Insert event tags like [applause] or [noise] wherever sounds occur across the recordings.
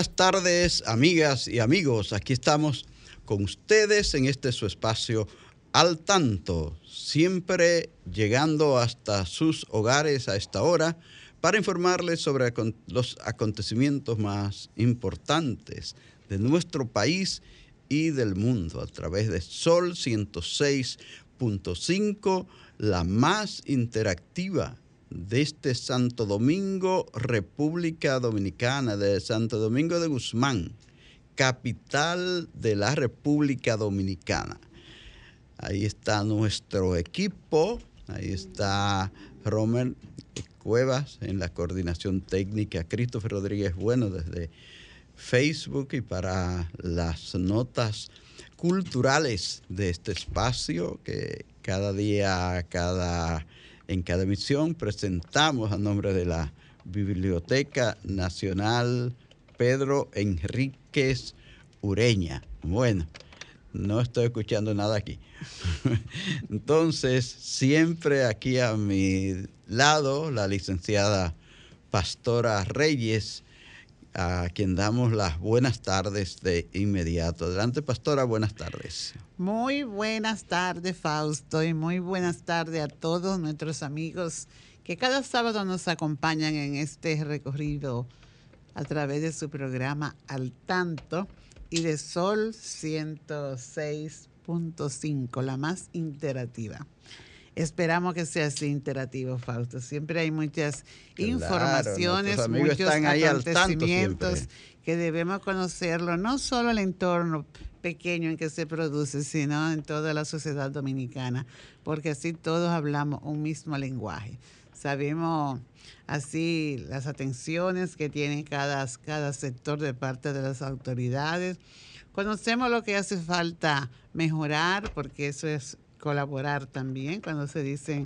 Buenas tardes, amigas y amigos. Aquí estamos con ustedes en este su espacio al tanto, siempre llegando hasta sus hogares a esta hora para informarles sobre los acontecimientos más importantes de nuestro país y del mundo a través de Sol 106.5, la más interactiva de este Santo Domingo, República Dominicana, de Santo Domingo de Guzmán, capital de la República Dominicana. Ahí está nuestro equipo, ahí está Romer Cuevas en la coordinación técnica, Christopher Rodríguez Bueno desde Facebook y para las notas culturales de este espacio que cada día, cada en cada emisión presentamos a nombre de la Biblioteca Nacional Pedro Enríquez Ureña. Bueno, no estoy escuchando nada aquí. [laughs] Entonces, siempre aquí a mi lado, la licenciada Pastora Reyes, a quien damos las buenas tardes de inmediato. Adelante, pastora, buenas tardes. Muy buenas tardes, Fausto, y muy buenas tardes a todos nuestros amigos que cada sábado nos acompañan en este recorrido a través de su programa Al Tanto y de Sol 106.5, la más interactiva. Esperamos que sea así interactivo, Fausto. Siempre hay muchas informaciones, muchos acontecimientos que debemos conocerlo, no solo el entorno pequeño en que se produce, sino en toda la sociedad dominicana, porque así todos hablamos un mismo lenguaje. Sabemos así las atenciones que tiene cada, cada sector de parte de las autoridades. Conocemos lo que hace falta mejorar, porque eso es colaborar también cuando se dicen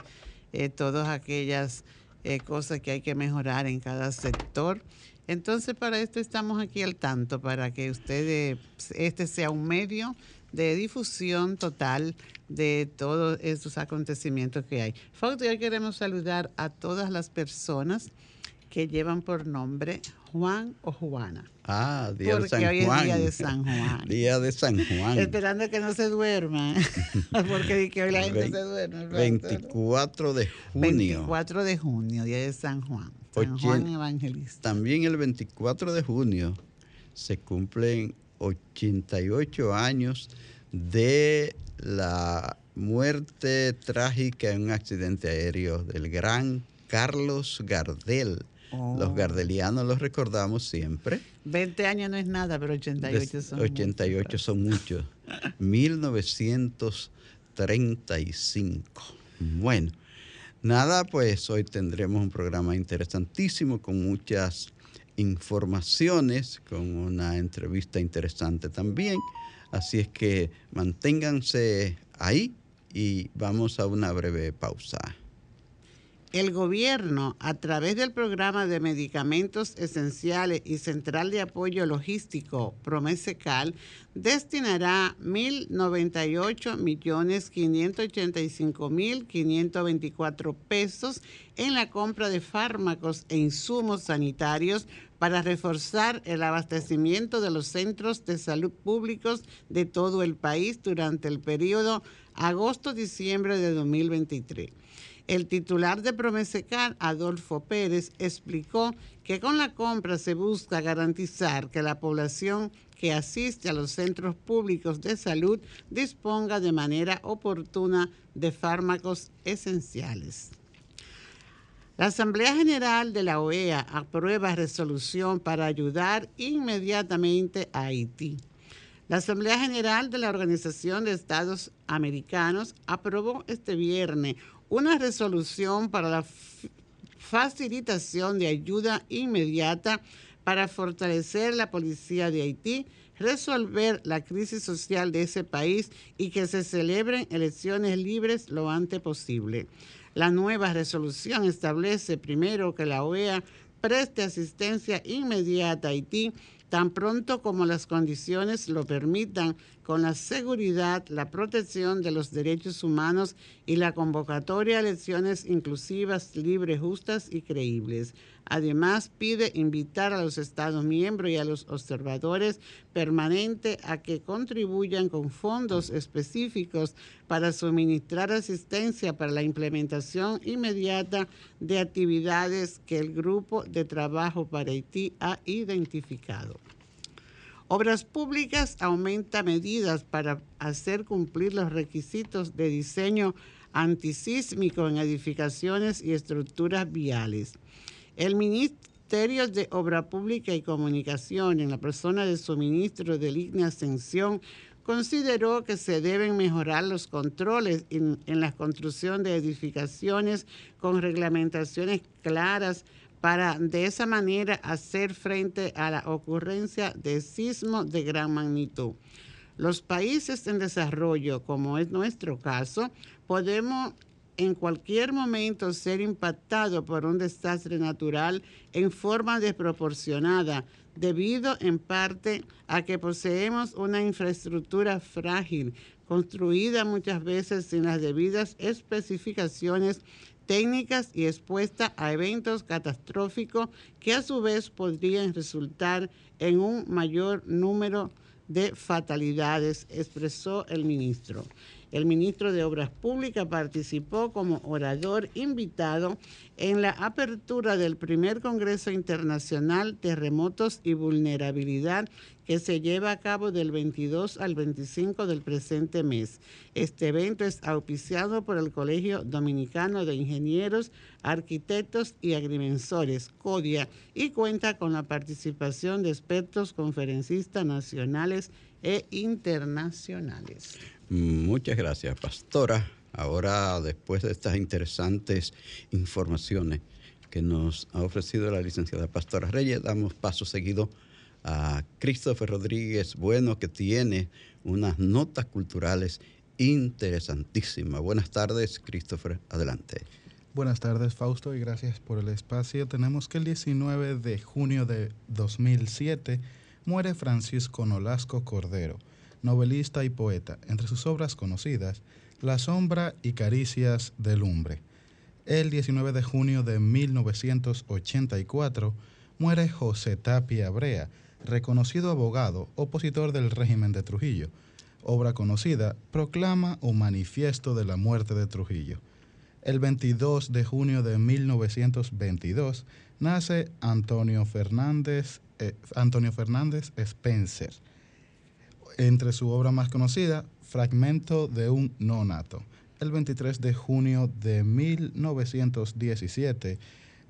eh, todas aquellas eh, cosas que hay que mejorar en cada sector. Entonces, para esto estamos aquí al tanto, para que ustedes, este sea un medio de difusión total de todos estos acontecimientos que hay. Fausto, hoy queremos saludar a todas las personas que llevan por nombre Juan o Juana. Ah, día de San Juan. Porque hoy es día de San Juan. [laughs] día de San Juan. Esperando que no se duerma. [laughs] porque que hoy la gente se duerme. 24 de junio. 24 de junio, día de San Juan. San Juan Evangelista. También el 24 de junio se cumplen 88 años de la muerte trágica en un accidente aéreo del gran Carlos Gardel los oh. gardelianos los recordamos siempre. 20 años no es nada, pero 88 son 88 son muchos. [laughs] 1935. Bueno, nada, pues hoy tendremos un programa interesantísimo con muchas informaciones, con una entrevista interesante también. Así es que manténganse ahí y vamos a una breve pausa el gobierno, a través del programa de medicamentos esenciales y Central de Apoyo Logístico Promesecal, destinará 1.098.585.524 pesos en la compra de fármacos e insumos sanitarios para reforzar el abastecimiento de los centros de salud públicos de todo el país durante el periodo agosto-diciembre de 2023. El titular de Promesecar, Adolfo Pérez, explicó que con la compra se busca garantizar que la población que asiste a los centros públicos de salud disponga de manera oportuna de fármacos esenciales. La Asamblea General de la OEA aprueba resolución para ayudar inmediatamente a Haití. La Asamblea General de la Organización de Estados Americanos aprobó este viernes una resolución para la facilitación de ayuda inmediata para fortalecer la policía de Haití, resolver la crisis social de ese país y que se celebren elecciones libres lo antes posible. La nueva resolución establece primero que la OEA preste asistencia inmediata a Haití tan pronto como las condiciones lo permitan, con la seguridad, la protección de los derechos humanos y la convocatoria a elecciones inclusivas, libres, justas y creíbles. Además, pide invitar a los Estados miembros y a los observadores permanentes a que contribuyan con fondos específicos para suministrar asistencia para la implementación inmediata de actividades que el Grupo de Trabajo para Haití ha identificado. Obras Públicas aumenta medidas para hacer cumplir los requisitos de diseño antisísmico en edificaciones y estructuras viales. El Ministerio de Obra Pública y Comunicación, en la persona del suministro de Línea Ascensión, consideró que se deben mejorar los controles en, en la construcción de edificaciones con reglamentaciones claras para de esa manera hacer frente a la ocurrencia de sismos de gran magnitud. Los países en desarrollo, como es nuestro caso, podemos en cualquier momento ser impactado por un desastre natural en forma desproporcionada, debido en parte a que poseemos una infraestructura frágil, construida muchas veces sin las debidas especificaciones técnicas y expuesta a eventos catastróficos que a su vez podrían resultar en un mayor número de fatalidades, expresó el ministro. El ministro de Obras Públicas participó como orador invitado en la apertura del primer Congreso Internacional Terremotos y Vulnerabilidad que se lleva a cabo del 22 al 25 del presente mes. Este evento es auspiciado por el Colegio Dominicano de Ingenieros, Arquitectos y Agrimensores, CODIA, y cuenta con la participación de expertos conferencistas nacionales e internacionales. Muchas gracias, pastora. Ahora, después de estas interesantes informaciones que nos ha ofrecido la licenciada Pastora Reyes, damos paso seguido a Christopher Rodríguez Bueno, que tiene unas notas culturales interesantísimas. Buenas tardes, Christopher, adelante. Buenas tardes, Fausto, y gracias por el espacio. Tenemos que el 19 de junio de 2007 muere Francisco Nolasco Cordero novelista y poeta. Entre sus obras conocidas, La sombra y caricias del lumbre. El 19 de junio de 1984 muere José Tapia Brea, reconocido abogado, opositor del régimen de Trujillo. Obra conocida, proclama o manifiesto de la muerte de Trujillo. El 22 de junio de 1922 nace Antonio Fernández, eh, Antonio Fernández Spencer entre su obra más conocida, Fragmento de un nonato. El 23 de junio de 1917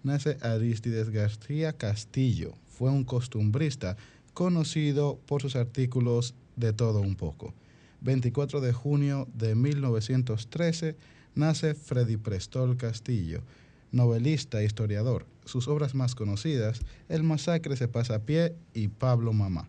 nace Aristides García Castillo. Fue un costumbrista conocido por sus artículos de todo un poco. 24 de junio de 1913 nace Freddy Prestol Castillo, novelista e historiador. Sus obras más conocidas, El masacre se pasa a pie y Pablo Mamá.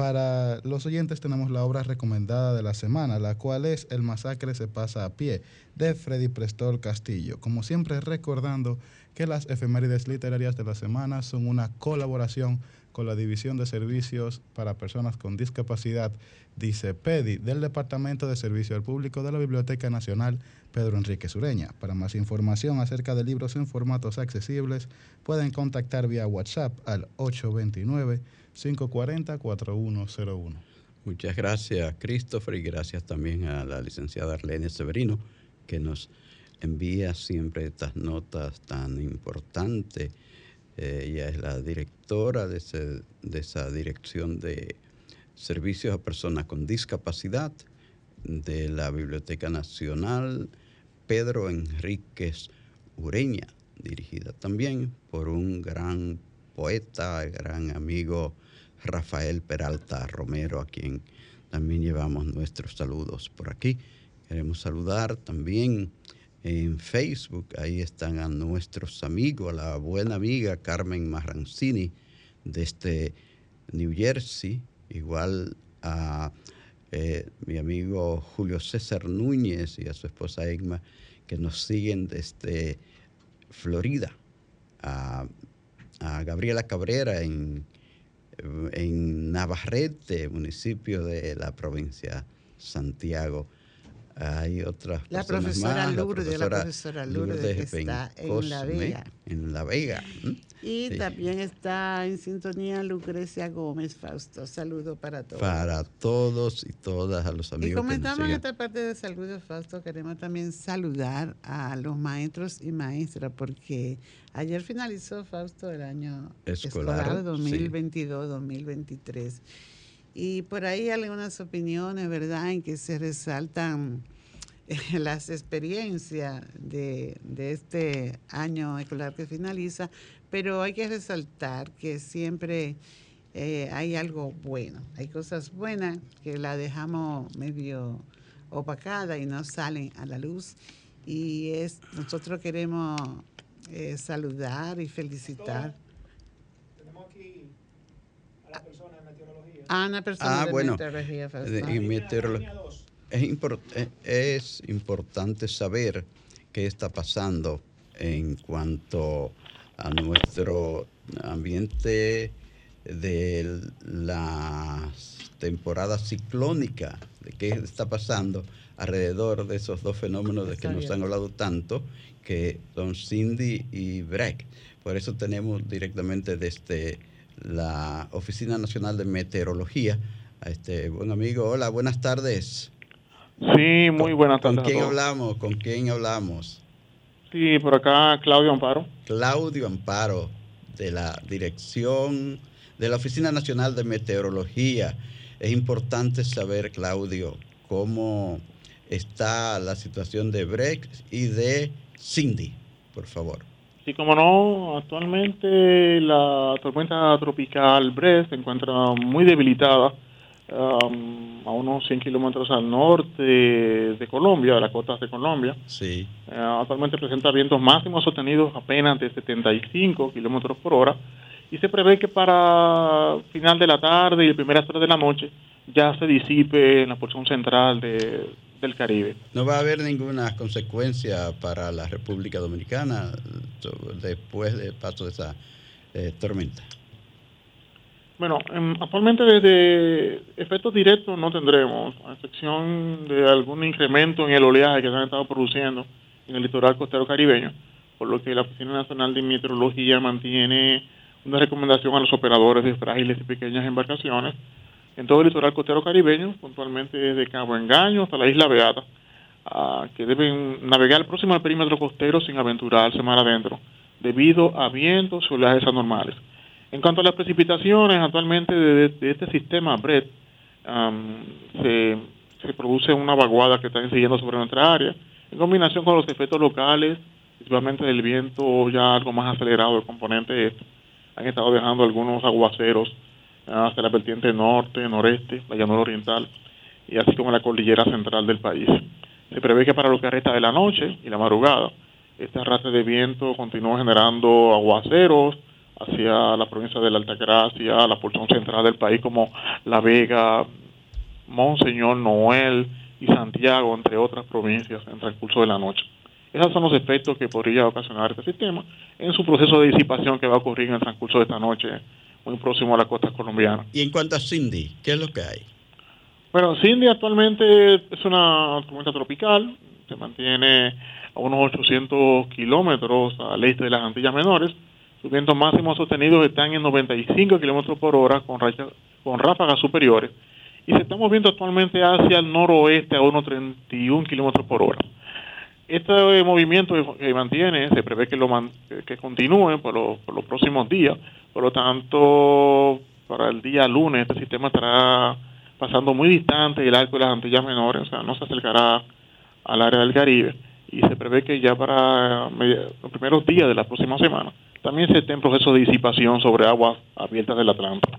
Para los oyentes tenemos la obra recomendada de la semana, la cual es El masacre se pasa a pie, de Freddy Prestol Castillo. Como siempre recordando que las efemérides literarias de la semana son una colaboración con la División de Servicios para Personas con Discapacidad, dice PEDI, del Departamento de Servicio al Público de la Biblioteca Nacional Pedro Enrique Sureña. Para más información acerca de libros en formatos accesibles, pueden contactar vía WhatsApp al 829 540-4101. Muchas gracias, Christopher, y gracias también a la licenciada Arlene Severino, que nos envía siempre estas notas tan importantes. Eh, ella es la directora de, de esa dirección de servicios a personas con discapacidad de la Biblioteca Nacional Pedro Enríquez Ureña, dirigida también por un gran poeta, gran amigo Rafael Peralta Romero, a quien también llevamos nuestros saludos por aquí. Queremos saludar también en Facebook, ahí están a nuestros amigos, a la buena amiga Carmen Marrancini desde este New Jersey, igual a eh, mi amigo Julio César Núñez y a su esposa Egma, que nos siguen desde Florida, a, Gabriela Cabrera en, en Navarrete, municipio de la provincia Santiago. Hay otras la profesora más, Lourdes, la profesora, Lourdes, que está en La Vega. En La Vega. Y también está en sintonía Lucrecia Gómez Fausto. Saludo para todos. Para todos y todas a los amigos. Y comentamos en esta parte de saludos Fausto, queremos también saludar a los maestros y maestras, porque ayer finalizó Fausto el año escolar, 2022-2023. Y por ahí algunas opiniones, ¿verdad?, en que se resaltan [laughs] las experiencias de, de, este año escolar que finaliza, pero hay que resaltar que siempre eh, hay algo bueno, hay cosas buenas que la dejamos medio opacada y no salen a la luz. Y es nosotros queremos eh, saludar y felicitar. Tenemos aquí a la persona de meteorología. Ah, una persona ah, de bueno, meteorología. Es, es importante saber qué está pasando en cuanto a nuestro ambiente de la temporada ciclónica, de qué está pasando alrededor de esos dos fenómenos de que nos han hablado tanto, que son Cindy y Breck. Por eso tenemos directamente desde la Oficina Nacional de Meteorología a este buen amigo. Hola, buenas tardes. Sí, muy buenas tardes. ¿Con quién hablamos? ¿Con quién hablamos? Sí, por acá Claudio Amparo. Claudio Amparo, de la Dirección de la Oficina Nacional de Meteorología. Es importante saber, Claudio, cómo está la situación de Brex y de Cindy, por favor. Sí, como no, actualmente la tormenta tropical Brex se encuentra muy debilitada Um, a unos 100 kilómetros al norte de Colombia, de las costas de Colombia. Sí. Uh, actualmente presenta vientos máximos sostenidos apenas de 75 kilómetros por hora y se prevé que para final de la tarde y primeras horas de la noche ya se disipe en la porción central de, del Caribe. ¿No va a haber ninguna consecuencia para la República Dominicana después del paso de esa eh, tormenta? Bueno, em, actualmente desde efectos directos no tendremos, a excepción de algún incremento en el oleaje que se han estado produciendo en el litoral costero caribeño, por lo que la Oficina Nacional de Meteorología mantiene una recomendación a los operadores de frágiles y pequeñas embarcaciones en todo el litoral costero caribeño, puntualmente desde Cabo Engaño hasta la isla Beata, que deben navegar próximo al perímetro costero sin aventurarse mar adentro, debido a vientos y oleajes anormales. En cuanto a las precipitaciones, actualmente de, este sistema BRED se, produce una vaguada que está incidiendo sobre nuestra área, en combinación con los efectos locales, principalmente del viento ya algo más acelerado del componente este. Han estado dejando algunos aguaceros hacia la vertiente norte, noreste, la llanura oriental y así como la cordillera central del país. Se prevé que para lo que resta de la noche y la madrugada, este arrastre de viento continúa generando aguaceros, hacia la provincia de la Altagracia, la porción central del país como La Vega, Monseñor Noel y Santiago, entre otras provincias, en transcurso de la noche. Esos son los efectos que podría ocasionar este sistema en su proceso de disipación que va a ocurrir en el transcurso de esta noche, muy próximo a la costa colombiana. Y en cuanto a Cindy, ¿qué es lo que hay? Bueno, Cindy actualmente es una tormenta tropical, se mantiene a unos 800 kilómetros al este de las Antillas Menores, sus vientos máximos sostenidos están en 95 kilómetros por hora con, con ráfagas superiores y se está moviendo actualmente hacia el noroeste a unos 31 kilómetros por hora. Este movimiento que mantiene se prevé que lo que continúe por, los próximos días, por lo tanto, para el día lunes este sistema estará pasando muy distante del arco de las Antillas Menores, o sea, no se acercará al área del Caribe y se prevé que ya para los primeros días de la próxima semana también se esté en proceso de disipación sobre aguas abiertas del Atlántico.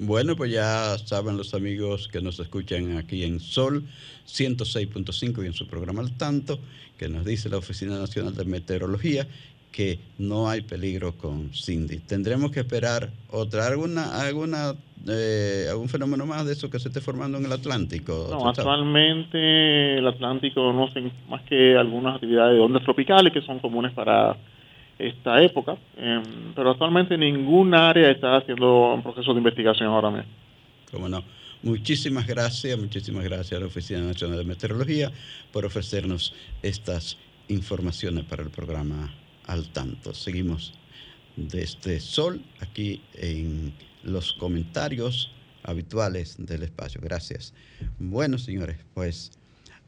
Bueno, pues ya saben los amigos que nos escuchan aquí en Sol 106.5 y en su programa Al Tanto, que nos dice la Oficina Nacional de Meteorología que no hay peligro con Cindy. Tendremos que esperar otra, alguna, alguna, eh, algún fenómeno más de eso que se esté formando en el Atlántico. No, actualmente el Atlántico no hace más que algunas actividades de ondas tropicales que son comunes para esta época, em, pero actualmente ningún área está haciendo un proceso de investigación ahora mismo. Cómo no. Muchísimas gracias, muchísimas gracias a la Oficina Nacional de Meteorología por ofrecernos estas informaciones para el programa al tanto. Seguimos desde Sol aquí en los comentarios habituales del espacio. Gracias. Bueno, señores, pues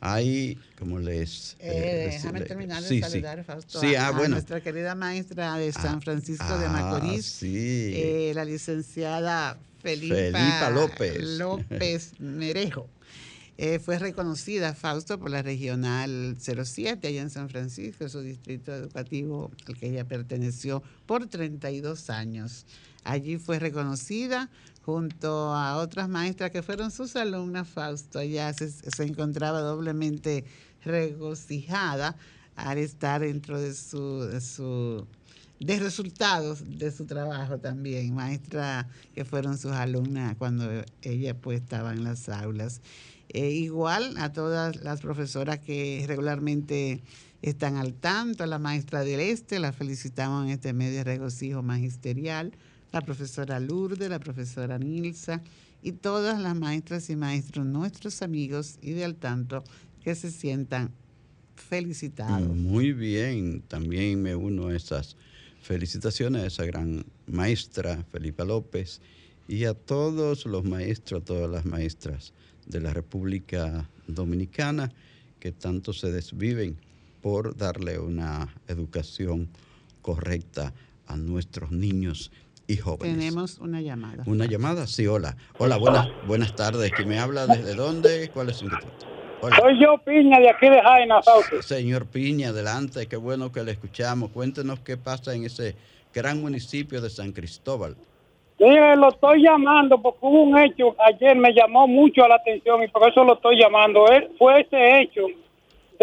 hay, como les... Eh, eh déjame terminar de saludar, Fausto, a, ah, nuestra querida maestra de San ah, Francisco de ah, Macorís, eh, la licenciada Felipa, Felipa López. López Merejo. Eh, fue reconocida, Fausto, por la Regional 07 allá en San Francisco, su distrito educativo al que ella perteneció por 32 años. Allí fue reconocida junto a otras maestras que fueron sus alumnas, Fausto. Ella se, encontraba doblemente regocijada al estar dentro de su, de su resultados de su trabajo también, maestra que fueron sus alumnas cuando ella pues estaba en las aulas. Eh, igual a todas las profesoras que regularmente están al tanto, a la maestra del Este, la felicitamos en este medio de regocijo magisterial, la profesora Lourdes, la profesora Nilsa y todas las maestras y maestros, nuestros amigos y de al tanto, que se sientan felicitados. Muy bien, también me uno a esas felicitaciones a esa gran maestra, Felipa López, y a todos los maestros, a todas las maestras de la República Dominicana que tanto se desviven por darle una educación correcta a nuestros niños y jóvenes. Tenemos una llamada. Una llamada, sí, hola. Hola, buenas, buenas tardes. ¿Quién me habla? ¿Desde dónde? ¿Cuál es su inquietud? Soy yo, Piña, de aquí de Jaina, Sauce. Señor Piña, adelante, qué bueno que le escuchamos. Cuéntenos qué pasa en ese gran municipio de San Cristóbal. Mire, lo estoy llamando porque hubo un hecho, ayer me llamó mucho la atención y por eso lo estoy llamando. fue ese hecho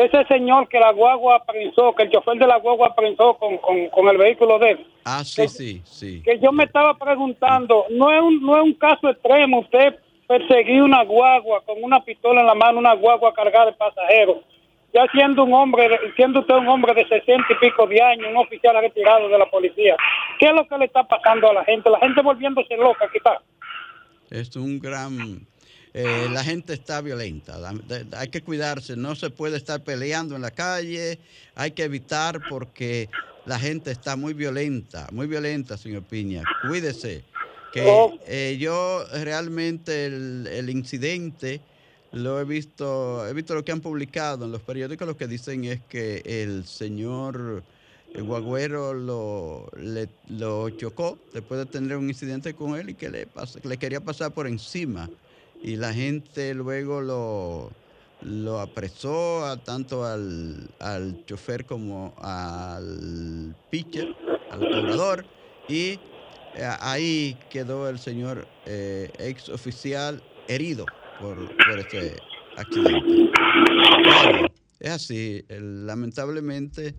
ese señor que la guagua prensó, que el chofer de la guagua prensó con, con, el vehículo de él. Ah, sí, sí, sí. Que yo me estaba preguntando, no es un, no es un caso extremo usted perseguir una guagua con una pistola en la mano, una guagua cargada de pasajeros ya siendo un hombre, siendo usted un hombre de sesenta y pico de años, un oficial retirado de la policía, ¿qué es lo que le está pasando a la gente? La gente volviéndose loca, ¿qué tal? Es un gran... Eh, la gente está violenta, hay que cuidarse, no se puede estar peleando en la calle, hay que evitar porque la gente está muy violenta, muy violenta, señor Piña. Cuídese. Que oh. eh, yo realmente el, el incidente lo he visto, he visto lo que han publicado en los periódicos, lo que dicen es que el señor el guagüero lo, lo chocó después de tener un incidente con él y que le, le quería pasar por encima. Y la gente luego lo, lo apresó a, tanto al, al chofer como al pitcher, al cobrador, y eh, ahí quedó el señor eh, ex oficial herido por, este accidente. es así, lamentablemente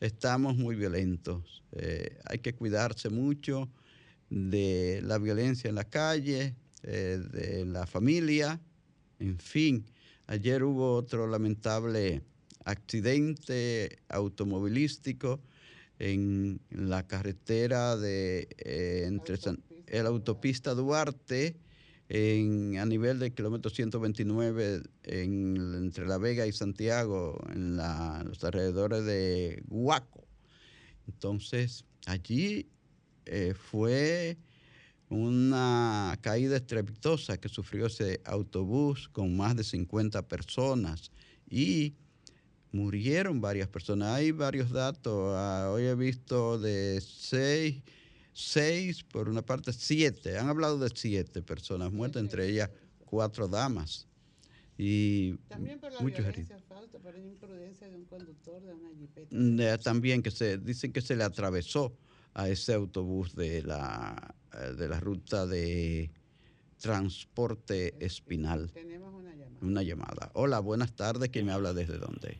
estamos muy violentos. Eh, hay que cuidarse mucho de la violencia en la calle, eh, de la familia, en fin. Ayer hubo otro lamentable accidente automovilístico en la carretera de eh, entre el autopista Duarte a nivel del kilómetro 129 entre La Vega y Santiago, en, los alrededores de Huaco. Entonces, allí eh, fue una caída estrepitosa que sufrió ese autobús con más de 50 personas y murieron varias personas. Hay varios datos. Ah, hoy he visto de seis, seis, por una parte siete. Han hablado de siete personas muertas, entre ellas cuatro damas. Y también por la violencia, falta, por la imprudencia de un conductor de una jipeta. Mm, también que se dicen que se le atravesó a ese autobús de la, eh, de la ruta de transporte espinal. Tenemos una llamada. Una llamada. Hola, buenas tardes. ¿Quién me habla desde dónde?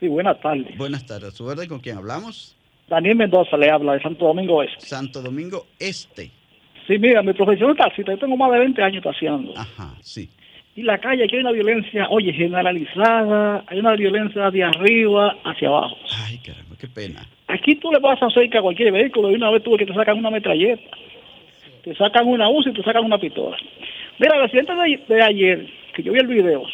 Sí, buenas tardes. Buenas tardes. ¿Su orden con quién hablamos? Daniel Mendoza le habla de Santo Domingo Este. Santo Domingo Este. Sí, mira, mi profesión es taxista. Yo tengo más de 20 años taxiando. Ajá, sí. Y la calle aquí hay una violencia, oye, generalizada, hay una violencia de arriba hacia abajo. Ay, caramba, qué pena. Aquí tú le pasas cerca a cualquier vehículo y una vez tuve que te sacan una metralleta, te sacan una UCI y te sacan una pistola. Mira, el accidente de, ayer, que yo vi el video,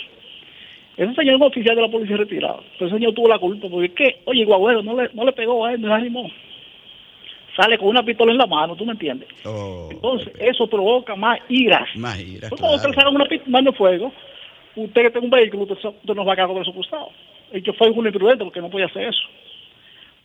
ese señor es un oficial de la policía retirado. Ese señor tuvo la culpa porque, ¿qué? Oye, Guagüero no le, no le pegó a él, no le animó sale con una pistola en la mano, ¿tú me entiendes? Oh, Entonces, eso provoca más iras. Más iras. Cuando usted saca una pistola de fuego, usted que tiene un vehículo, usted, no va a quedar con eso costado. El que fue un imprudente porque no podía hacer eso.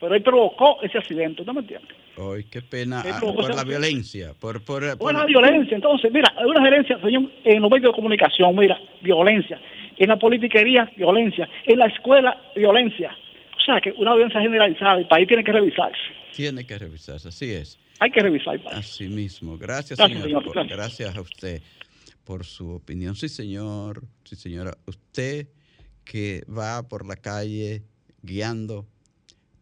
Pero él provocó ese accidente, ¿tú me entiendes? Ay, qué pena. Ah, por la violencia. Por, por, por, la violencia. Entonces, mira, hay una gerencia, señor, en los medios de comunicación, mira, violencia. En la politiquería, violencia. En la escuela, violencia. O sea, que una violencia generalizada, el país tiene que revisarse. Tiene que revisarse, así es. Hay que revisar. Así mismo. Gracias, señor. gracias. a usted por su opinión. Sí, señor. Sí, señora. Usted que va por la calle guiando,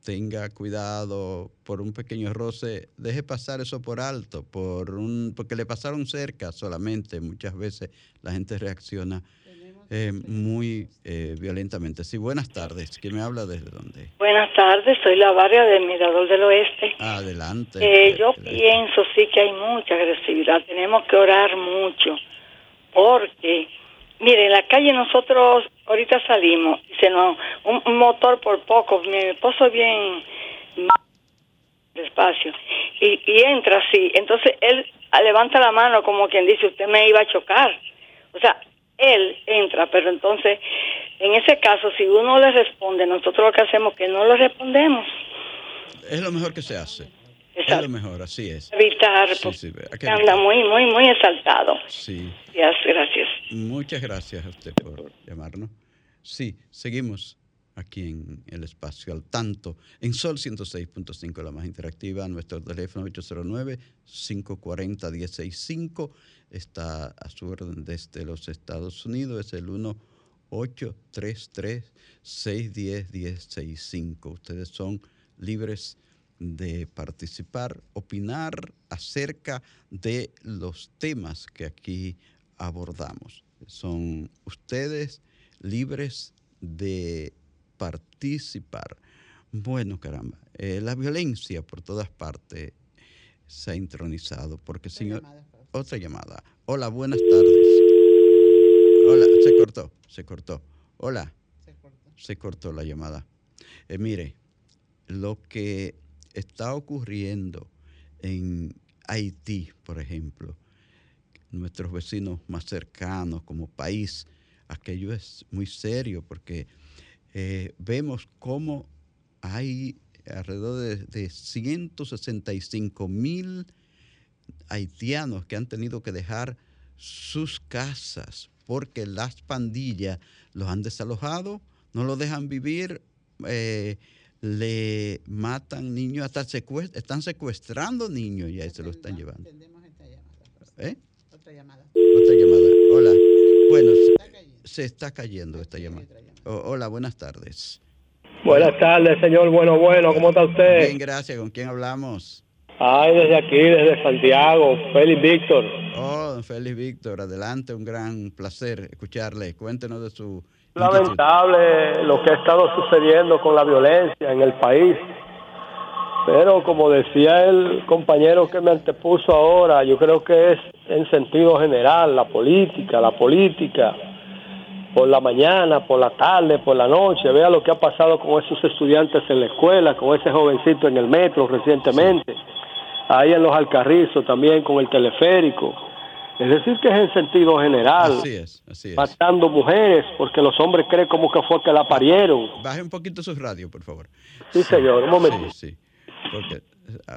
tenga cuidado por un pequeño roce, deje pasar eso por alto, por un, porque le pasaron cerca solamente. Muchas veces la gente reacciona eh, muy eh, violentamente. Sí, buenas tardes. ¿Quién me habla desde dónde? Buenas tardes, soy la barria del Mirador del Oeste. Adelante. Eh, yo pienso sí que hay mucha agresividad. Tenemos que orar mucho porque, mire, en la calle nosotros ahorita salimos, se nos, un, motor por poco, mi esposo es bien despacio y, y entra así, entonces él levanta la mano como quien dice usted me iba a chocar. O sea, él entra, pero entonces, en ese caso, si uno le responde, nosotros lo que hacemos es que no le respondemos. Es lo mejor que se hace. Es lo mejor, así es. Evitar, sí, anda muy, muy, muy exaltado. Sí. Gracias. Muchas gracias a usted por llamarnos. Sí, seguimos aquí en el espacio al tanto, en Sol 106.5, la más interactiva, nuestro teléfono 809-540-165 está a su orden desde los Estados Unidos, es el 1-833-610-1065. Ustedes son libres de participar, opinar acerca de los temas que aquí abordamos. Son ustedes libres de participar. Bueno, caramba, eh, la violencia por todas partes se ha intronizado, porque señor otra llamada. Hola, buenas tardes. Hola, se cortó, se cortó. Hola. Se cortó, se cortó la llamada. Eh, mire, lo que está ocurriendo en Haití, por ejemplo, nuestros vecinos más cercanos como país, aquello es muy serio porque eh, vemos cómo hay alrededor de, de 165 mil haitianos que han tenido que dejar sus casas porque las pandillas los han desalojado, no los dejan vivir, eh, le matan niños, hasta están secuestrando niños y ahí se los están llevando. ¿Eh? Otra llamada. Otra llamada. Hola. Bueno, se, está cayendo esta llamada. hola, buenas tardes. Buenas tardes, señor. Bueno, bueno, ¿cómo está usted? Bien, gracias. ¿Con quién hablamos? Ay, desde aquí, desde Santiago, Félix Víctor. Oh, Félix Víctor, adelante, un gran placer escucharle. Cuéntenos de su... Lamentable lo que ha estado sucediendo con la violencia en el país. Pero como decía el compañero que me antepuso ahora, yo creo que es en sentido general la política, la política, por la mañana, por la tarde, por la noche. Vea lo que ha pasado con esos estudiantes en la escuela, con ese jovencito en el metro recientemente ahí en los Alcarrizos también con el teleférico. Es decir, que es en sentido general. Así es, así es. Matando mujeres porque los hombres creen como que fue que la parieron. Baje un poquito su radio, por favor. Sí, señor, un momento. Sí, sí. Porque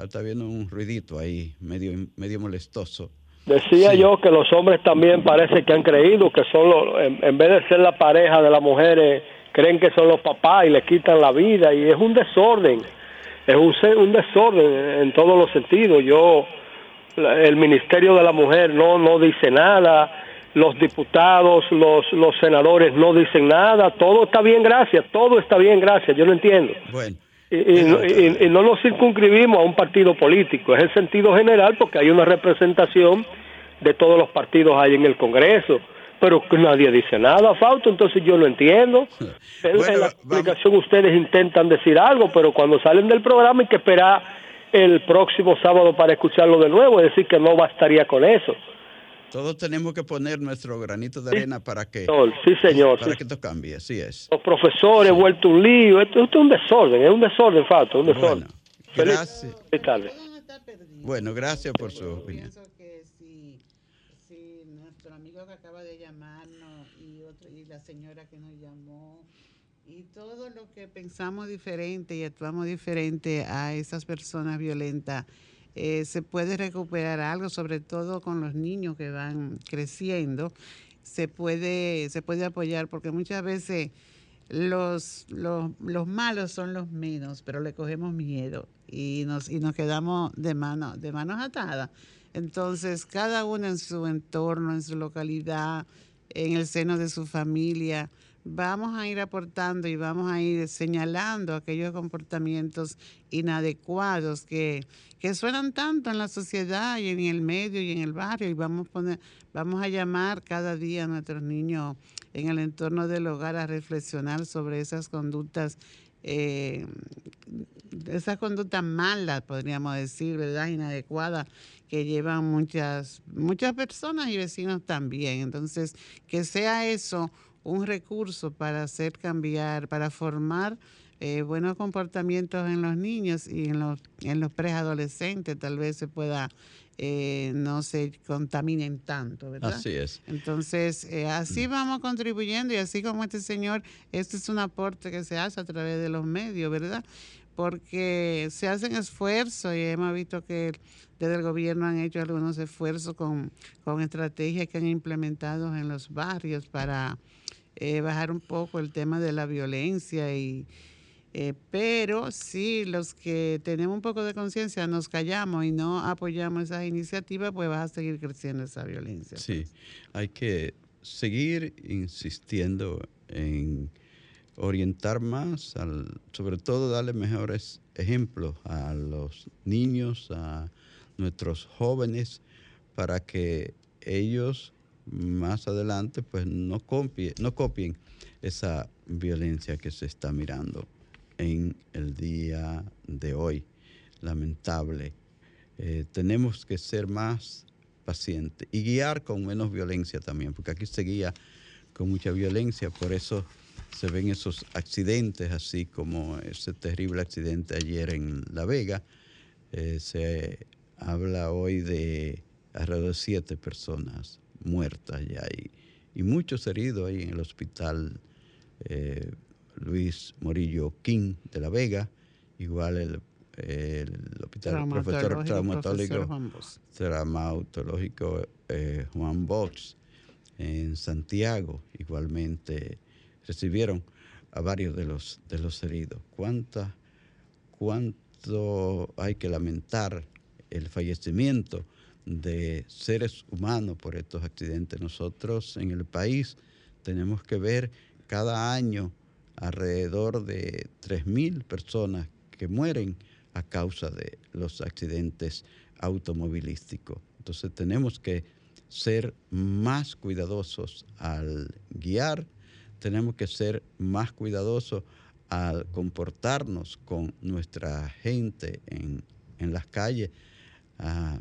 está viendo un ruidito ahí, medio, medio molestoso. Decía yo que los hombres también parece que han creído que son los, en, vez de ser la pareja de las mujeres, creen que son los papás y le quitan la vida y es un desorden, es un, un desorden en todos los sentidos. Yo, el Ministerio de la Mujer no, no dice nada, los diputados, los, los senadores no dicen nada, todo está bien, gracias, todo está bien, gracias, yo no entiendo. Bueno. Y, y, no nos circunscribimos a un partido político, es el sentido general porque hay una representación de todos los partidos ahí en el Congreso, pero que nadie dice nada, Fausto, entonces yo no entiendo. [laughs] en, la explicación ustedes intentan decir algo, pero cuando salen del programa hay que esperar el próximo sábado para escucharlo de nuevo, es decir, que no bastaría con eso. Todos tenemos que poner nuestro granito de arena para que sí, señor, para que esto cambie, así es. Los profesores vuelto un lío, esto, es un desorden, es un desorden, Fausto, un desorden. Bueno, gracias. Bueno, gracias por su opinión. Que si, si nuestro amigo que acaba de llamarnos y, otro, y la señora que nos llamó y todo lo que pensamos diferente y actuamos diferente a esas personas violentas, eh, se puede recuperar algo, sobre todo con los niños que van creciendo, se puede, se puede apoyar porque muchas veces los, los, los, malos son los menos, pero le cogemos miedo y nos, y nos quedamos de, mano, de manos atadas. Entonces, cada uno en su entorno, en su localidad, en el seno de su familia, vamos a ir aportando y vamos a ir señalando aquellos comportamientos inadecuados que, que suenan tanto en la sociedad y en el medio y en el barrio y vamos poner, vamos a llamar cada día a nuestros niños en el entorno del hogar a reflexionar sobre esas conductas eh, esas conductas malas, podríamos decir, ¿verdad? Inadecuadas que llevan muchas, muchas personas y vecinos también. Entonces, que sea eso un recurso para hacer cambiar, para formar eh, buenos comportamientos en los niños y en los, en los preadolescentes, tal vez se pueda, eh, no se contaminen tanto, ¿verdad? Así es. Entonces, eh, así mm. vamos contribuyendo y así como este señor, este es un aporte que se hace a través de los medios, ¿verdad? Porque se hacen esfuerzos y hemos visto que desde el gobierno han hecho algunos esfuerzos con, con estrategias que han implementado en los barrios para eh, bajar un poco el tema de la violencia y eh, pero si los que tenemos un poco de conciencia nos callamos y no apoyamos esas iniciativas, pues va a seguir creciendo esa violencia. Sí, hay que seguir insistiendo en orientar más, al, sobre todo darle mejores ejemplos a los niños, a nuestros jóvenes, para que ellos más adelante pues no, copien, no copien esa violencia que se está mirando en el día de hoy. Lamentable. Eh, tenemos que ser más pacientes y guiar con menos violencia también, porque aquí se guía con mucha violencia, por eso se ven esos accidentes, así como ese terrible accidente ayer en La Vega. Eh, se habla hoy de alrededor de siete personas muertas ya y, y muchos heridos ahí en el hospital eh, Luis Morillo King de La Vega, igual el, hospital profesor traumatológico, traumatológico eh, Juan Box en Santiago, igualmente recibieron a varios de los, de los heridos. ¿Cuánta, ¿Cuánto hay que lamentar el fallecimiento de seres humanos por estos accidentes. Nosotros en el país tenemos que ver cada año alrededor de 3.000 personas que mueren a causa de los accidentes automovilísticos. Entonces tenemos que ser más cuidadosos al guiar, tenemos que ser más cuidadosos al comportarnos con nuestra gente en, las calles. Ah,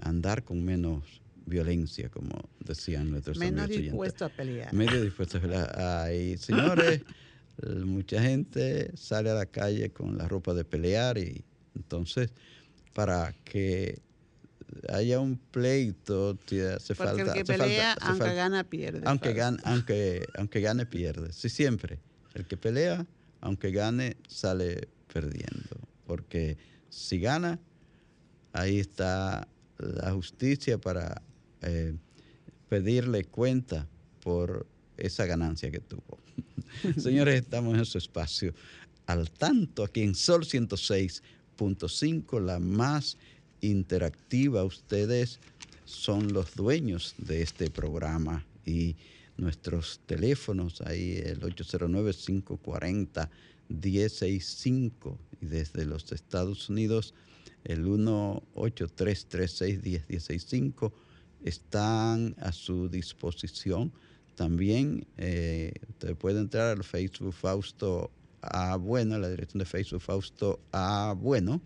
andar con menos violencia, como decían nuestros Menos dispuesto a pelear. Menos dispuesto a pelear. Ay, señores, [laughs] mucha gente sale a la calle con la ropa de pelear y entonces para que haya un pleito, hace falta. el que pelea, aunque gana, pierde. Aunque gane, aunque, aunque gane, pierde. Sí, siempre. El que pelea, aunque gane, sale perdiendo. Porque si gana, ahí está la justicia para eh, pedirle cuenta por esa ganancia que tuvo. [laughs] Señores, estamos en su espacio al tanto aquí en Sol 106.5, la más interactiva. Ustedes son los dueños de este programa y nuestros teléfonos, ahí el 809-540-165 y desde los Estados Unidos el 183361065 están a su disposición. También eh, usted puede entrar al Facebook Fausto A Bueno, la dirección de Facebook Fausto A Bueno,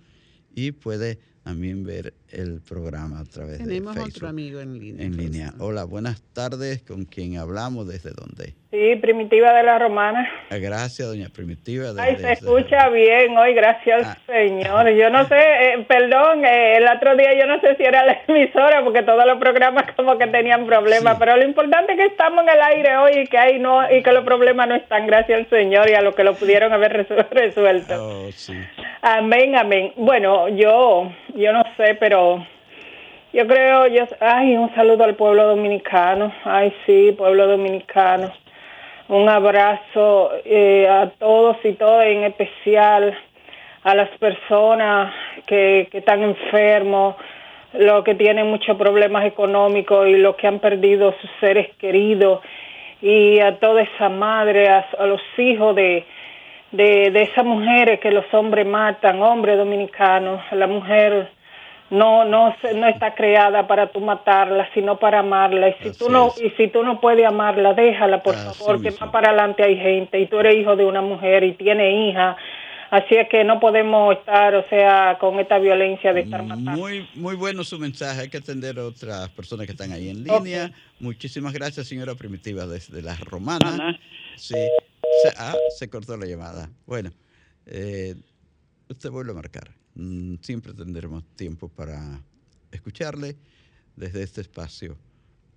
y puede también ver el programa a través de Facebook. Tenemos otro amigo en línea. En línea. Hola, buenas tardes. ¿Con quién hablamos? ¿Desde dónde? Sí, Primitiva de la Romana. Ah, gracias, doña Primitiva. Ay, se escucha bien hoy, gracias ah. Señor. Yo no sé, eh, perdón, eh, el otro día yo no sé si era la emisora, porque todos los programas como que tenían problemas, pero lo importante es que estamos en el aire hoy y que hay no y que los problemas no están, gracias al Señor y a los que lo pudieron haber [laughs] resuelto. Oh, sí. Amén, amén. Bueno, yo, yo no sé, pero yo creo, yo, ay, un saludo al pueblo dominicano. Ay, sí, pueblo dominicano. Un abrazo eh, a todos y todas, en especial a las personas que, que están enfermos, los que tienen muchos problemas económicos y los que han perdido sus seres queridos y a toda esa madre, a los hijos de, de, de esas mujeres que los hombres matan, hombres dominicanos, la mujer no no no está creada para tú matarla, sino para amarla. Y si tú no y si tú no puedes amarla, déjala, por favor, que más para adelante hay gente y tú eres hijo de una mujer y tienes hija. Así es que no podemos estar, o sea, con esta violencia de estar matando. Muy, muy bueno su mensaje. Hay que atender a otras personas que están ahí en línea. Muchísimas gracias, señora Primitiva, desde la Romana. Sí. Se, ah, se cortó la llamada. Bueno, eh, usted vuelve a marcar. Mm, siempre tendremos tiempo para escucharle desde este espacio.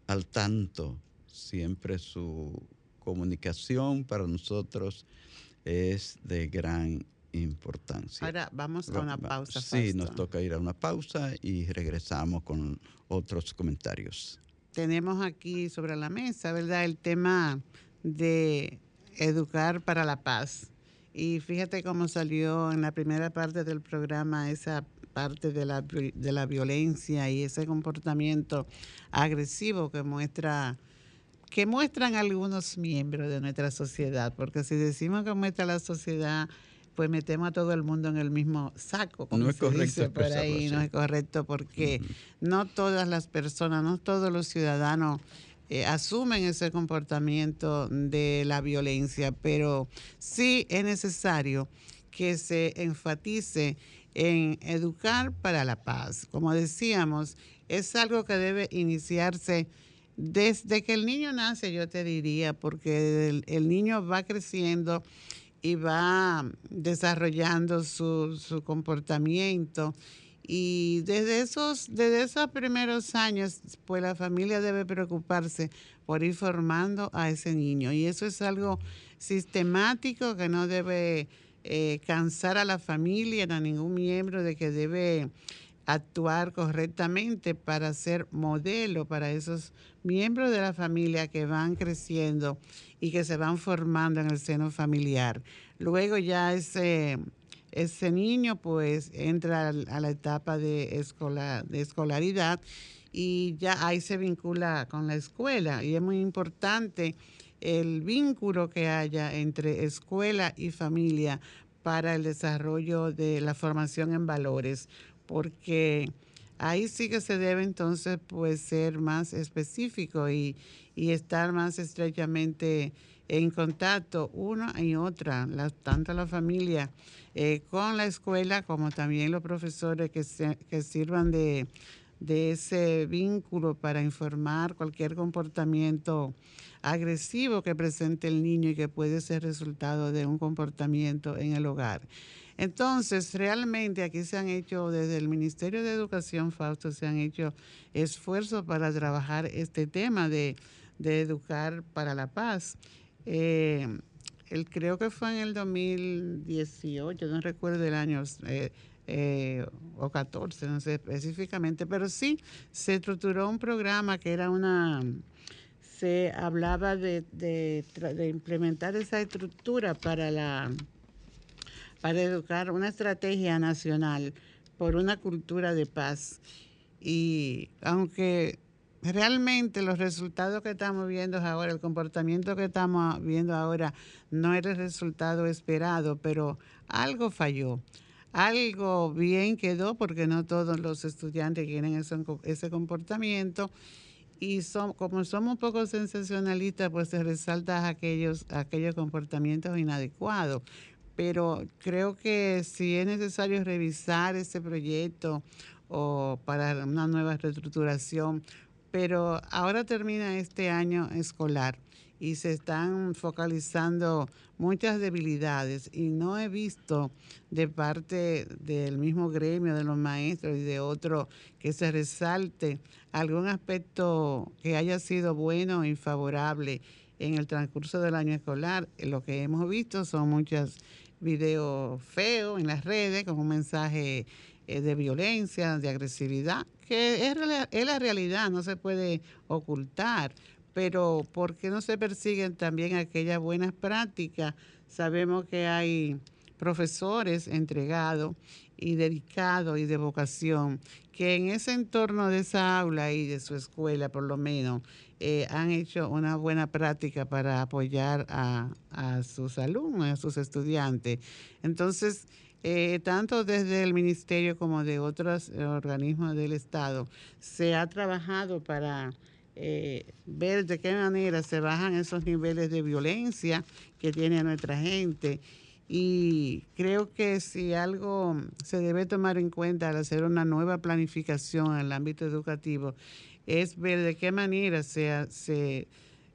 Al tanto, siempre su comunicación para nosotros es de gran importancia. Ahora vamos a una pausa. Sí, nos toca ir a una pausa y regresamos con otros comentarios. Tenemos aquí sobre la mesa, ¿verdad? El tema de educar para la paz. Y fíjate cómo salió en la primera parte del programa esa parte de la, de la violencia y ese comportamiento agresivo que muestra que muestran algunos miembros de nuestra sociedad, porque si decimos que muestra la sociedad, pues metemos a todo el mundo en el mismo saco, como no es se correcto dice por ahí, no es correcto porque no todas las personas, no todos los ciudadanos eh, asumen ese comportamiento de la violencia, pero sí es necesario que se enfatice en educar para la paz. Como decíamos, es algo que debe iniciarse desde que el niño nace, yo te diría, porque el, niño va creciendo y va desarrollando su, su comportamiento y desde esos, desde esos primeros años, pues la familia debe preocuparse por ir formando a ese niño. Y eso es algo sistemático que no debe eh, cansar a la familia, ni a ningún miembro de que debe actuar correctamente para ser modelo para esos miembros de la familia que van creciendo y que se van formando en el seno familiar. Luego ya ese ese niño pues entra a la etapa de, escolar, de escolaridad y ya ahí se vincula con la escuela. Y es muy importante el vínculo que haya entre escuela y familia para el desarrollo de la formación en valores, porque ahí sí que se debe entonces pues ser más específico y, y estar más estrechamente en contacto una y otra, tanto la familia eh, con la escuela como también los profesores que, que sirvan de, de ese vínculo para informar cualquier comportamiento agresivo que presente el niño y que puede ser resultado de un comportamiento en el hogar. Entonces, realmente aquí se han hecho, desde el Ministerio de Educación, Fausto, se han hecho esfuerzos para trabajar este tema de, educar para la paz. Eh, creo que fue en el 2018, no recuerdo el año, eh, eh, o 14, no sé específicamente, pero sí se estructuró un programa que era una, se hablaba de, de, implementar esa estructura para la para educar una estrategia nacional por una cultura de paz. Y aunque realmente los resultados que estamos viendo ahora, el comportamiento que estamos viendo ahora, no era el resultado esperado, pero algo falló algo bien quedó porque no todos los estudiantes tienen ese, comportamiento y son, como somos un poco sensacionalistas, pues se resalta aquellos, aquellos comportamientos inadecuados. Pero creo que si es necesario revisar ese proyecto o para una nueva reestructuración, pero ahora termina este año escolar y se están focalizando muchas debilidades y no he visto de parte del mismo gremio de los maestros y de otro que se resalte algún aspecto que haya sido bueno y favorable en el transcurso del año escolar. Lo que hemos visto son muchos videos feos en las redes con un mensaje eh, de violencia, de agresividad, que es, es la realidad, no se puede ocultar pero ¿por qué no se persiguen también aquellas buenas prácticas? Sabemos que hay profesores entregados y dedicados y de vocación que en ese entorno de esa aula y de su escuela por lo menos eh, han hecho una buena práctica para apoyar a, sus alumnos, a sus estudiantes. Entonces, eh, tanto desde el ministerio como de otros organismos del Estado, se ha trabajado para eh, ver de qué manera se bajan esos niveles de violencia que tiene nuestra gente. Y creo que si algo se debe tomar en cuenta al hacer una nueva planificación en el ámbito educativo, es ver de qué manera se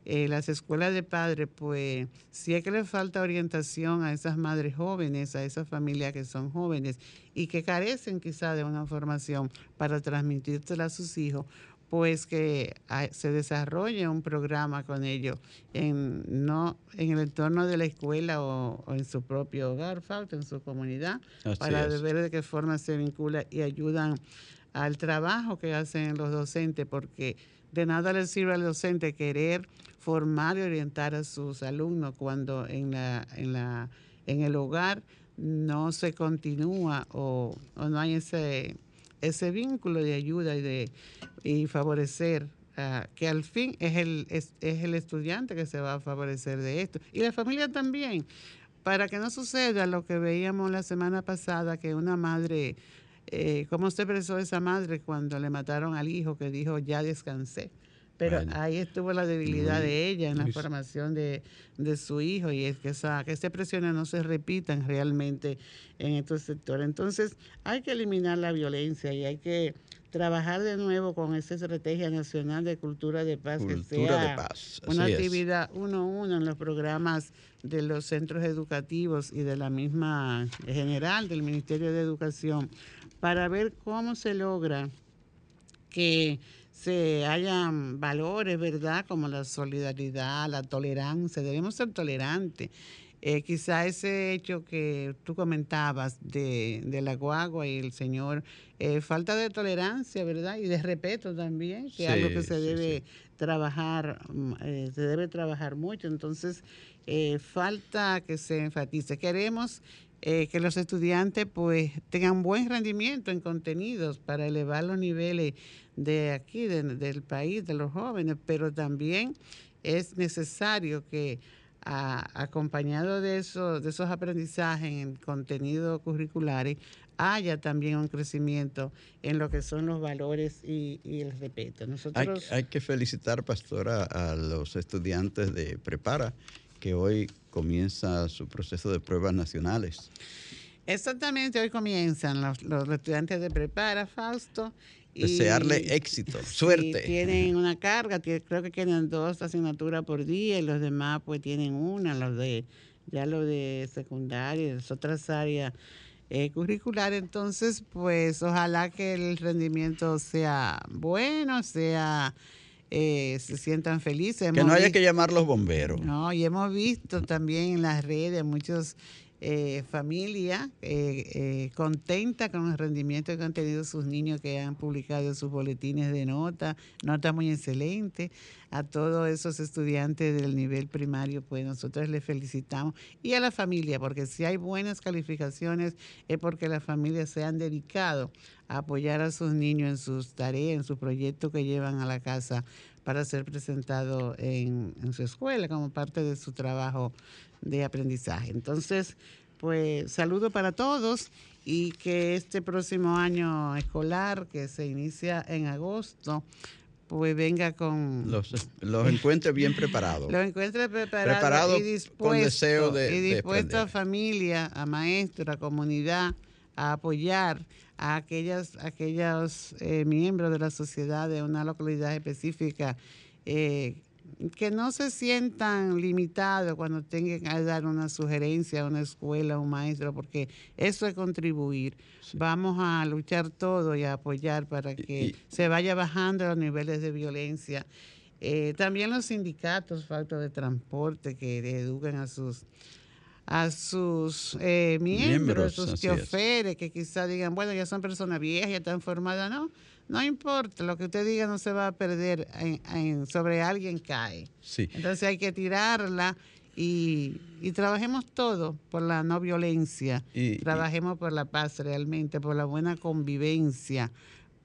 eh, las escuelas de padres, pues si es que le falta orientación a esas madres jóvenes, a esas familias que son jóvenes y que carecen quizá de una formación para transmitírsela a sus hijos, pues que se desarrolle un programa con ellos en no en el entorno de la escuela o, en su propio hogar, en su comunidad, para ver de qué forma se vincula y ayudan al trabajo que hacen los docentes, porque de nada les sirve al docente querer formar y orientar a sus alumnos cuando en la en la en el hogar no se continúa o, o no hay ese ese vínculo de ayuda y de y favorecer ah, que al fin es el, es, el estudiante que se va a favorecer de esto. Y la familia también, para que no suceda lo que veíamos la semana pasada, que una madre, eh, ¿cómo se expresó esa madre cuando le mataron al hijo que dijo, ya descansé? Pero ahí estuvo la debilidad de ella en la formación de, su hijo y es que, esa, que estas presiones no se repitan realmente en estos sectores. Entonces hay que eliminar la violencia y hay que trabajar de nuevo con esa estrategia nacional de cultura de paz que sea una actividad uno a uno en los programas de los centros educativos y de la misma general del Ministerio de Educación para ver cómo se logra que se hayan valores, ¿verdad? Como la solidaridad, la tolerancia. Debemos ser tolerantes. Eh, quizá ese hecho que tú comentabas de, de la guagua y el Señor, eh, falta de tolerancia, ¿verdad? Y de respeto también, que es algo que se debe trabajar, mm, eh, se debe trabajar mucho. Entonces, falta que se enfatice. Queremos eh, que los estudiantes pues tengan buen rendimiento en contenidos para elevar los niveles de aquí, del país, de los jóvenes, pero también es necesario que acompañado de, eso, de esos aprendizajes en contenidos curriculares haya también un crecimiento en lo que son los valores y, el respeto. Nosotros... Hay, hay, que felicitar, pastora, a los estudiantes de Prepara que hoy comienza su proceso de pruebas nacionales. Exactamente, hoy comienzan los, estudiantes de Prepara, Fausto. Desearle éxito, suerte. Tienen una carga, creo que tienen dos asignaturas por día y los demás pues tienen una, los de ya los de secundaria, las otras áreas eh, curricular. Entonces, pues ojalá que el rendimiento sea bueno, sea... Eh, se sientan felices. que no haya que llamar los bomberos. No, y hemos visto también en las redes muchos eh, familia eh, eh, contenta con el rendimiento que han tenido sus niños que han publicado sus boletines de nota, nota muy excelente. A todos esos estudiantes del nivel primario, pues nosotros les felicitamos. Y a la familia, porque si hay buenas calificaciones es porque las familias se han dedicado a apoyar a sus niños en sus tareas, en sus proyectos que llevan a la casa para ser presentado en, en su escuela como parte de su trabajo de aprendizaje. Entonces, pues saludo para todos y que este próximo año escolar que se inicia en agosto, pues venga con... Los, los encuentre bien preparados. Los encuentre preparados y dispuestos. Con deseo de, y dispuesto a familia, a maestros, a comunidad, a apoyar a aquellas, aquellos eh, miembros de la sociedad de una localidad específica eh, que no se sientan limitados cuando tengan que dar una sugerencia a una escuela, a un maestro, porque eso es contribuir. Vamos a luchar todo y a apoyar para que se vaya bajando los niveles de violencia. Eh, también los sindicatos, falta de transporte, que educan a sus a sus eh, miembros, a sus choferes, que quizás digan, bueno, ya son personas viejas, ya están formadas, no no importa, lo que usted diga no se va a perder en, sobre alguien cae. Sí. Entonces hay que tirarla y, trabajemos todo por la no violencia, trabajemos por la paz realmente, por la buena convivencia,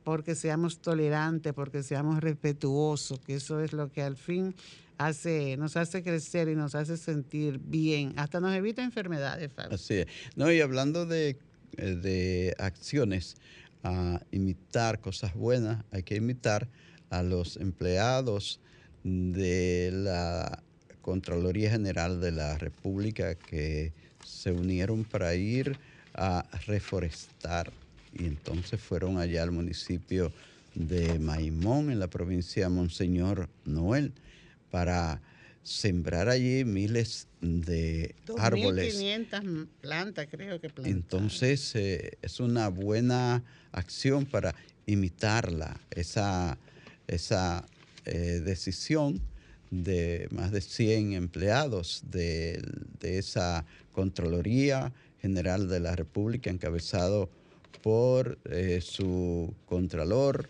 porque seamos tolerantes, porque seamos respetuosos, que eso es lo que al fin hace, nos hace crecer y nos hace sentir bien, hasta nos evita enfermedades. Así es. No, y hablando de, eh, de acciones, a imitar cosas buenas, hay que imitar a los empleados de la Contraloría General de la República que se unieron para ir a reforestar. Y entonces fueron allá al municipio de Maimón en la provincia de Monseñor Noel para sembrar allí miles de árboles. 2.500 plantas, creo que plantaron. Entonces, eh, es una buena acción para imitarla, esa, esa eh, decisión de más de 100 empleados de, esa Contraloría General de la República, encabezado por eh, su Contralor,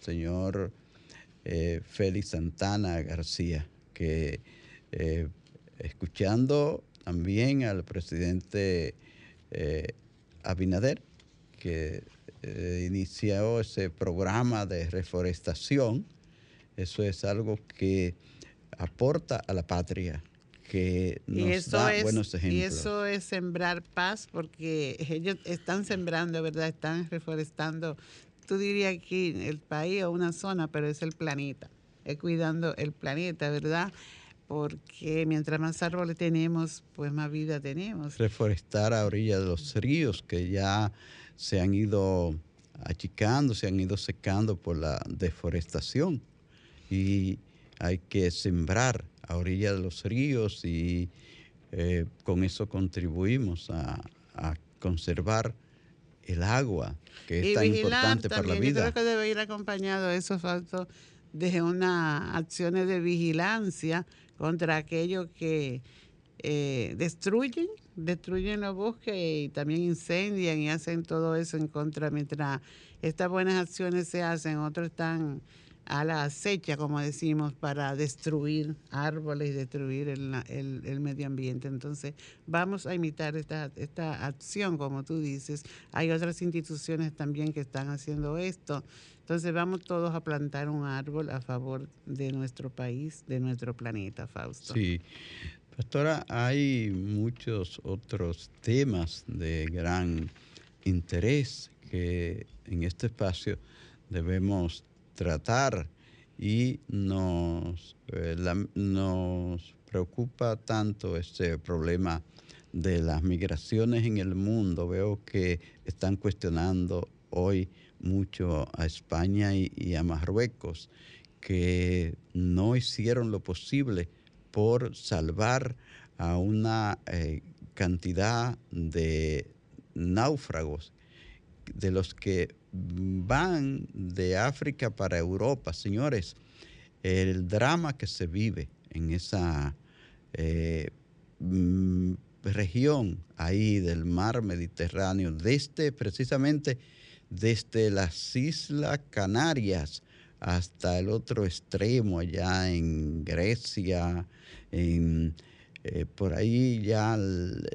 señor Félix Santana García que eh, escuchando también al presidente eh, Abinader, que eh, inició ese programa de reforestación, eso es algo que aporta a la patria, que nos da buenos ejemplos. Y eso es sembrar paz, porque [laughs] ellos están sembrando, ¿verdad? Están reforestando, tú dirías aquí el país o una zona, pero es el planeta cuidando el planeta, ¿verdad? Porque mientras más árboles tenemos, pues más vida tenemos. Reforestar a orilla de los ríos que ya se han ido achicando, se han ido secando por la deforestación. Y hay que sembrar a orilla de los ríos y eh, con eso contribuimos a, conservar el agua, que es tan importante para la vida. Yo creo que debe ir acompañado esos faltos de unas acciones de vigilancia contra aquellos que eh, destruyen, destruyen los bosques y también incendian y hacen todo eso en contra. Mientras estas buenas acciones se hacen, otros están a la acecha, como decimos, para destruir árboles y destruir el, medio ambiente. Entonces, vamos a imitar esta, esta acción, como tú dices. Hay otras instituciones también que están haciendo esto. Entonces, vamos todos a plantar un árbol a favor de nuestro país, de nuestro planeta, Fausto. Sí. Pastora, hay muchos otros temas de gran interés que en este espacio debemos tratar y nos, eh, nos preocupa tanto este problema de las migraciones en el mundo. Veo que están cuestionando hoy mucho a España y, a Marruecos, que no hicieron lo posible por salvar a una eh, cantidad de náufragos, de los que van de África para Europa. Señores, el drama que se vive en esa eh, mm, región ahí del mar Mediterráneo, desde precisamente desde las Islas Canarias hasta el otro extremo, allá en Grecia, en, eh, por ahí ya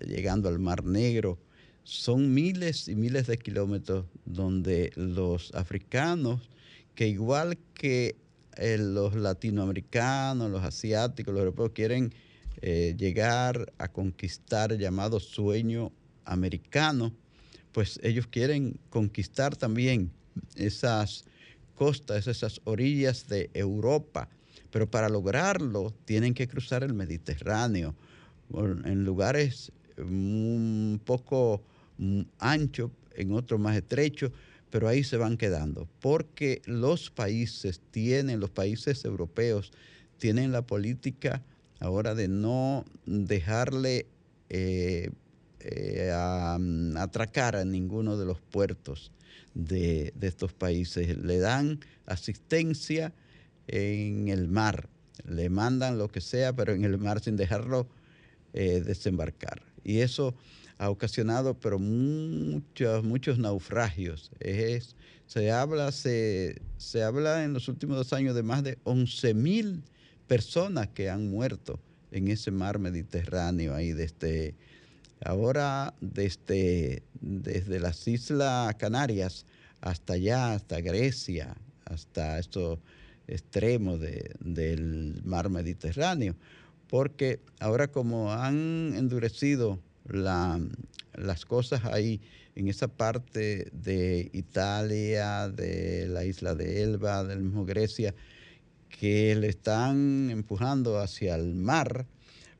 llegando al Mar Negro. Son miles y miles de kilómetros donde los africanos, que igual que eh, los latinoamericanos, los asiáticos, los europeos, quieren eh, llegar a conquistar el llamado sueño americano, pues ellos quieren conquistar también esas costas, esas orillas de Europa, pero para lograrlo tienen que cruzar el Mediterráneo en lugares un poco anchos, en otros más estrechos, pero ahí se van quedando, porque los países tienen, los países europeos tienen la política ahora de no dejarle eh, eh, atracar a ninguno de los puertos de, estos países. Le dan asistencia en el mar, le mandan lo que sea, pero en el mar sin dejarlo eh, desembarcar. Y eso ha ocasionado pero muchos, muchos naufragios. Es, se, habla, se, se habla en los últimos dos años de más de 11 mil personas que han muerto en ese mar Mediterráneo ahí desde ahora desde, desde las Islas Canarias hasta allá, hasta Grecia, hasta estos extremos del mar Mediterráneo, porque ahora como han endurecido las cosas ahí en esa parte de Italia, de la isla de Elba, del mismo Grecia, que le están empujando hacia el mar,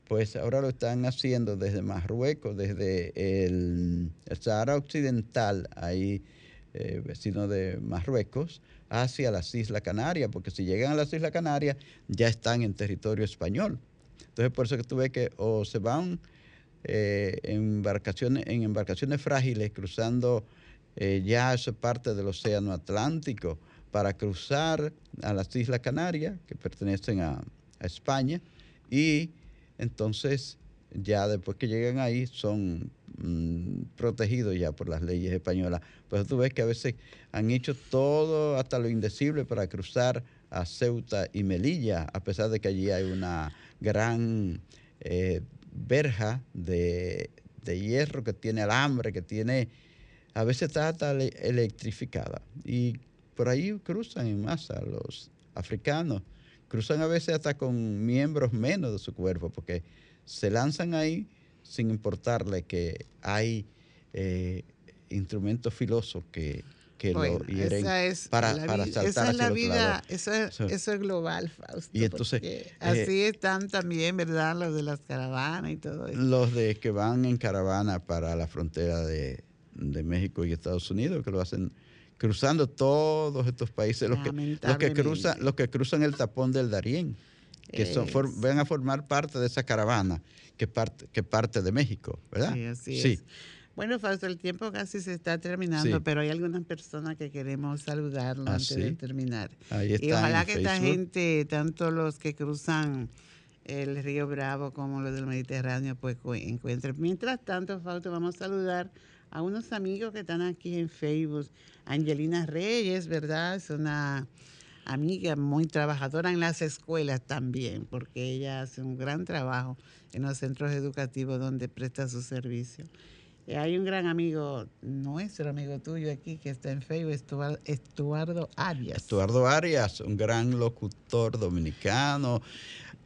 pues ahora lo están haciendo desde Marruecos, desde el, Sahara Occidental, ahí eh, vecino de Marruecos, hacia las Islas Canarias, porque si llegan a las Islas Canarias ya están en territorio español. Entonces por eso que tú ves que o se van eh, embarcaciones, en embarcaciones frágiles cruzando eh, ya esa parte del Océano Atlántico, para cruzar a las Islas Canarias, que pertenecen a, España, y entonces ya después que llegan ahí son mm, protegidos ya por las leyes españolas. Pues tú ves que a veces han hecho todo hasta lo indecible para cruzar a Ceuta y Melilla, a pesar de que allí hay una gran eh, verja de, de, hierro que tiene alambre, que tiene, a veces está hasta electrificada. Y por ahí cruzan en masa los africanos. Cruzan a veces hasta con miembros menos de su cuerpo, porque se lanzan ahí sin importarle que hay eh, instrumentos filosos que, lo hieren para, para saltar esa es la vida, eso es, eso es, global, Fausto. Y entonces, eh, así están también, ¿verdad? Los de las caravanas y todo eso. Los de que van en caravana para la frontera de, de México y Estados Unidos, que lo hacen cruzando todos estos países, los que, los que, cruzan, los que cruzan el tapón del Darién, que son, van a formar parte de esa caravana que parte, que parte de México, ¿verdad? Sí, así sí. es. Bueno, Fausto, el tiempo casi se está terminando, pero hay algunas personas que queremos saludar ah, antes de terminar. y ojalá que esta gente, tanto los que cruzan el río Bravo como los del Mediterráneo, pues encuentren. Mientras tanto, Fausto, vamos a saludar a unos amigos que están aquí en Facebook. Angelina Reyes, ¿verdad? Es una amiga muy trabajadora en las escuelas también, porque ella hace un gran trabajo en los centros educativos donde presta su servicio. Hay un gran amigo, nuestro amigo tuyo aquí, que está en Facebook, Estuardo Arias. Estuardo Arias, un gran locutor dominicano.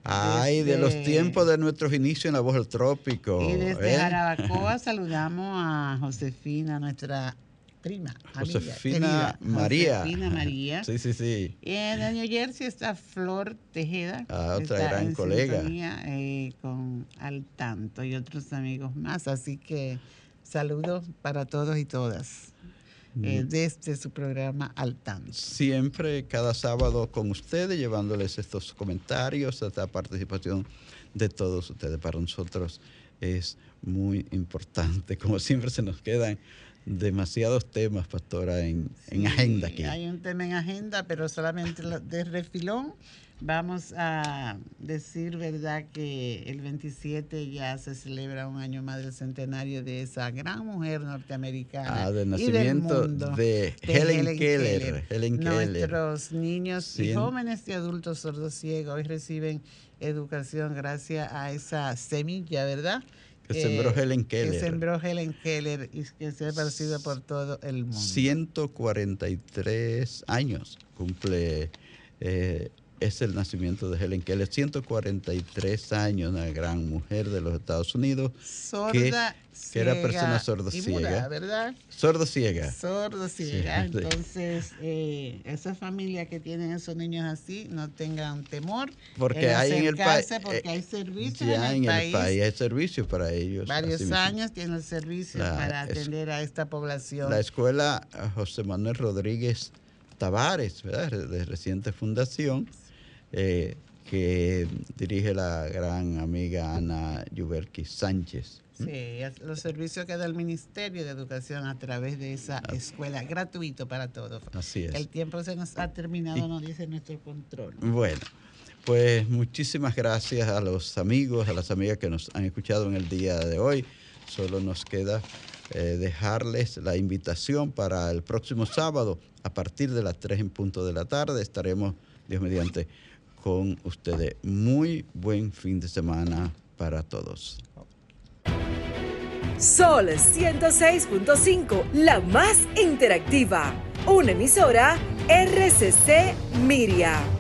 Ay, de los tiempos de nuestros inicios en la voz del trópico. Y desde ¿eh? Jarabacoa [laughs] saludamos a Josefina, nuestra prima. Josefina María. Josefina María. sí, sí, sí. Y en New Jersey está Flor Tejeda. Ah, otra gran colega. Eh, con Al Tanto y otros amigos más. Así que saludos para todos y todas. Eh, desde su programa Al Tanto. Siempre, cada sábado con ustedes, llevándoles estos comentarios, esta participación de todos ustedes. Para nosotros es muy importante. Como siempre se nos quedan demasiados temas, pastora, en, agenda aquí. Hay un tema en agenda, pero solamente de refilón. Vamos a decir, ¿verdad?, que el 27 ya se celebra un año más del centenario de esa gran mujer norteamericana. Ah, del nacimiento de, Helen, Keller. Nuestros niños y jóvenes y adultos sordos ciegos hoy reciben educación gracias a esa semilla, ¿verdad? Que sembró eh, Helen Keller. Que sembró Helen Keller y que se ha parecido por todo el mundo. 143 años cumple eh, es el nacimiento de Helen Keller, 143 años, una gran mujer de los Estados Unidos. Sorda, que, era persona sordociega. ¿verdad? Sordociega. Sordociega. [laughs] Entonces, eh, esa familia que tienen esos niños así, no tengan temor. Porque hay en el país. Porque hay servicios ya en el, país. Hay servicios para ellos. Varios años tienen servicios para atender a esta población. La escuela José Manuel Rodríguez Tavares, ¿verdad? de reciente fundación eh, que dirige la gran amiga Ana Yuberki Sánchez. Sí, los servicios que da el Ministerio de Educación a través de esa escuela, gratuito para todos. Así es. El tiempo se nos ha terminado, nos dice nuestro control. Bueno, pues muchísimas gracias a los amigos, a las amigas que nos han escuchado en el día de hoy. Solo nos queda eh, dejarles la invitación para el próximo sábado, a partir de las 3 en punto de la tarde, estaremos, Dios mediante, con ustedes. Muy buen fin de semana para todos. Sol 106.5, la más interactiva. Una emisora RCC Miria.